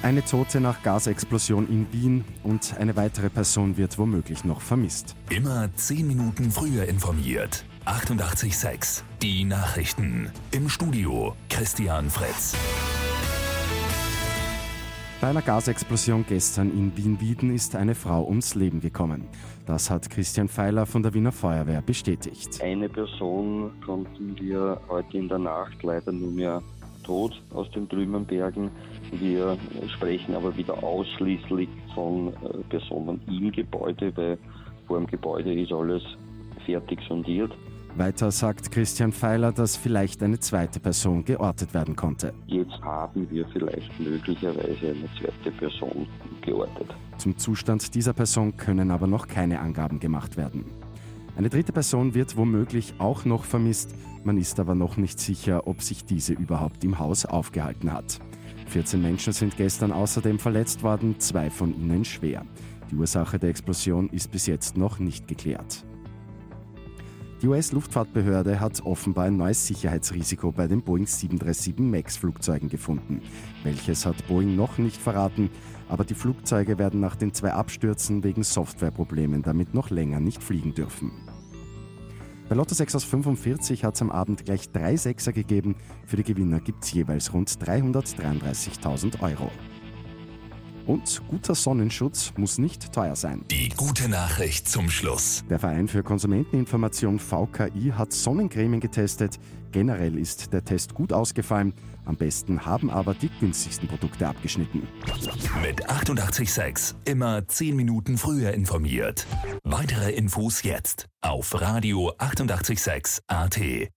Eine Tote nach Gasexplosion in Wien und eine weitere Person wird womöglich noch vermisst. Immer 10 Minuten früher informiert. 88.6 Die Nachrichten. Im Studio Christian Fritz. Bei einer Gasexplosion gestern in Wien-Wieden ist eine Frau ums Leben gekommen. Das hat Christian Feiler von der Wiener Feuerwehr bestätigt. Eine Person konnten wir heute in der Nacht leider nur mehr tot aus den Trümmerbergen. Wir sprechen aber wieder ausschließlich von äh, Personen im Gebäude, weil vor dem Gebäude ist alles fertig sondiert. Weiter sagt Christian Feiler, dass vielleicht eine zweite Person geortet werden konnte. Jetzt haben wir vielleicht möglicherweise eine zweite Person geortet. Zum Zustand dieser Person können aber noch keine Angaben gemacht werden. Eine dritte Person wird womöglich auch noch vermisst, man ist aber noch nicht sicher, ob sich diese überhaupt im Haus aufgehalten hat. 14 Menschen sind gestern außerdem verletzt worden, zwei von ihnen schwer. Die Ursache der Explosion ist bis jetzt noch nicht geklärt. Die US-Luftfahrtbehörde hat offenbar ein neues Sicherheitsrisiko bei den Boeing 737 MAX-Flugzeugen gefunden. Welches hat Boeing noch nicht verraten, aber die Flugzeuge werden nach den zwei Abstürzen wegen Softwareproblemen damit noch länger nicht fliegen dürfen. Bei Lotto 6 aus 45 hat es am Abend gleich drei Sechser gegeben. Für die Gewinner gibt es jeweils rund 333.000 Euro. Und guter Sonnenschutz muss nicht teuer sein. Die gute Nachricht zum Schluss. Der Verein für Konsumenteninformation VKI hat Sonnencremen getestet. Generell ist der Test gut ausgefallen. Am besten haben aber die günstigsten Produkte abgeschnitten. Mit 886 immer 10 Minuten früher informiert. Weitere Infos jetzt auf Radio 886 AT.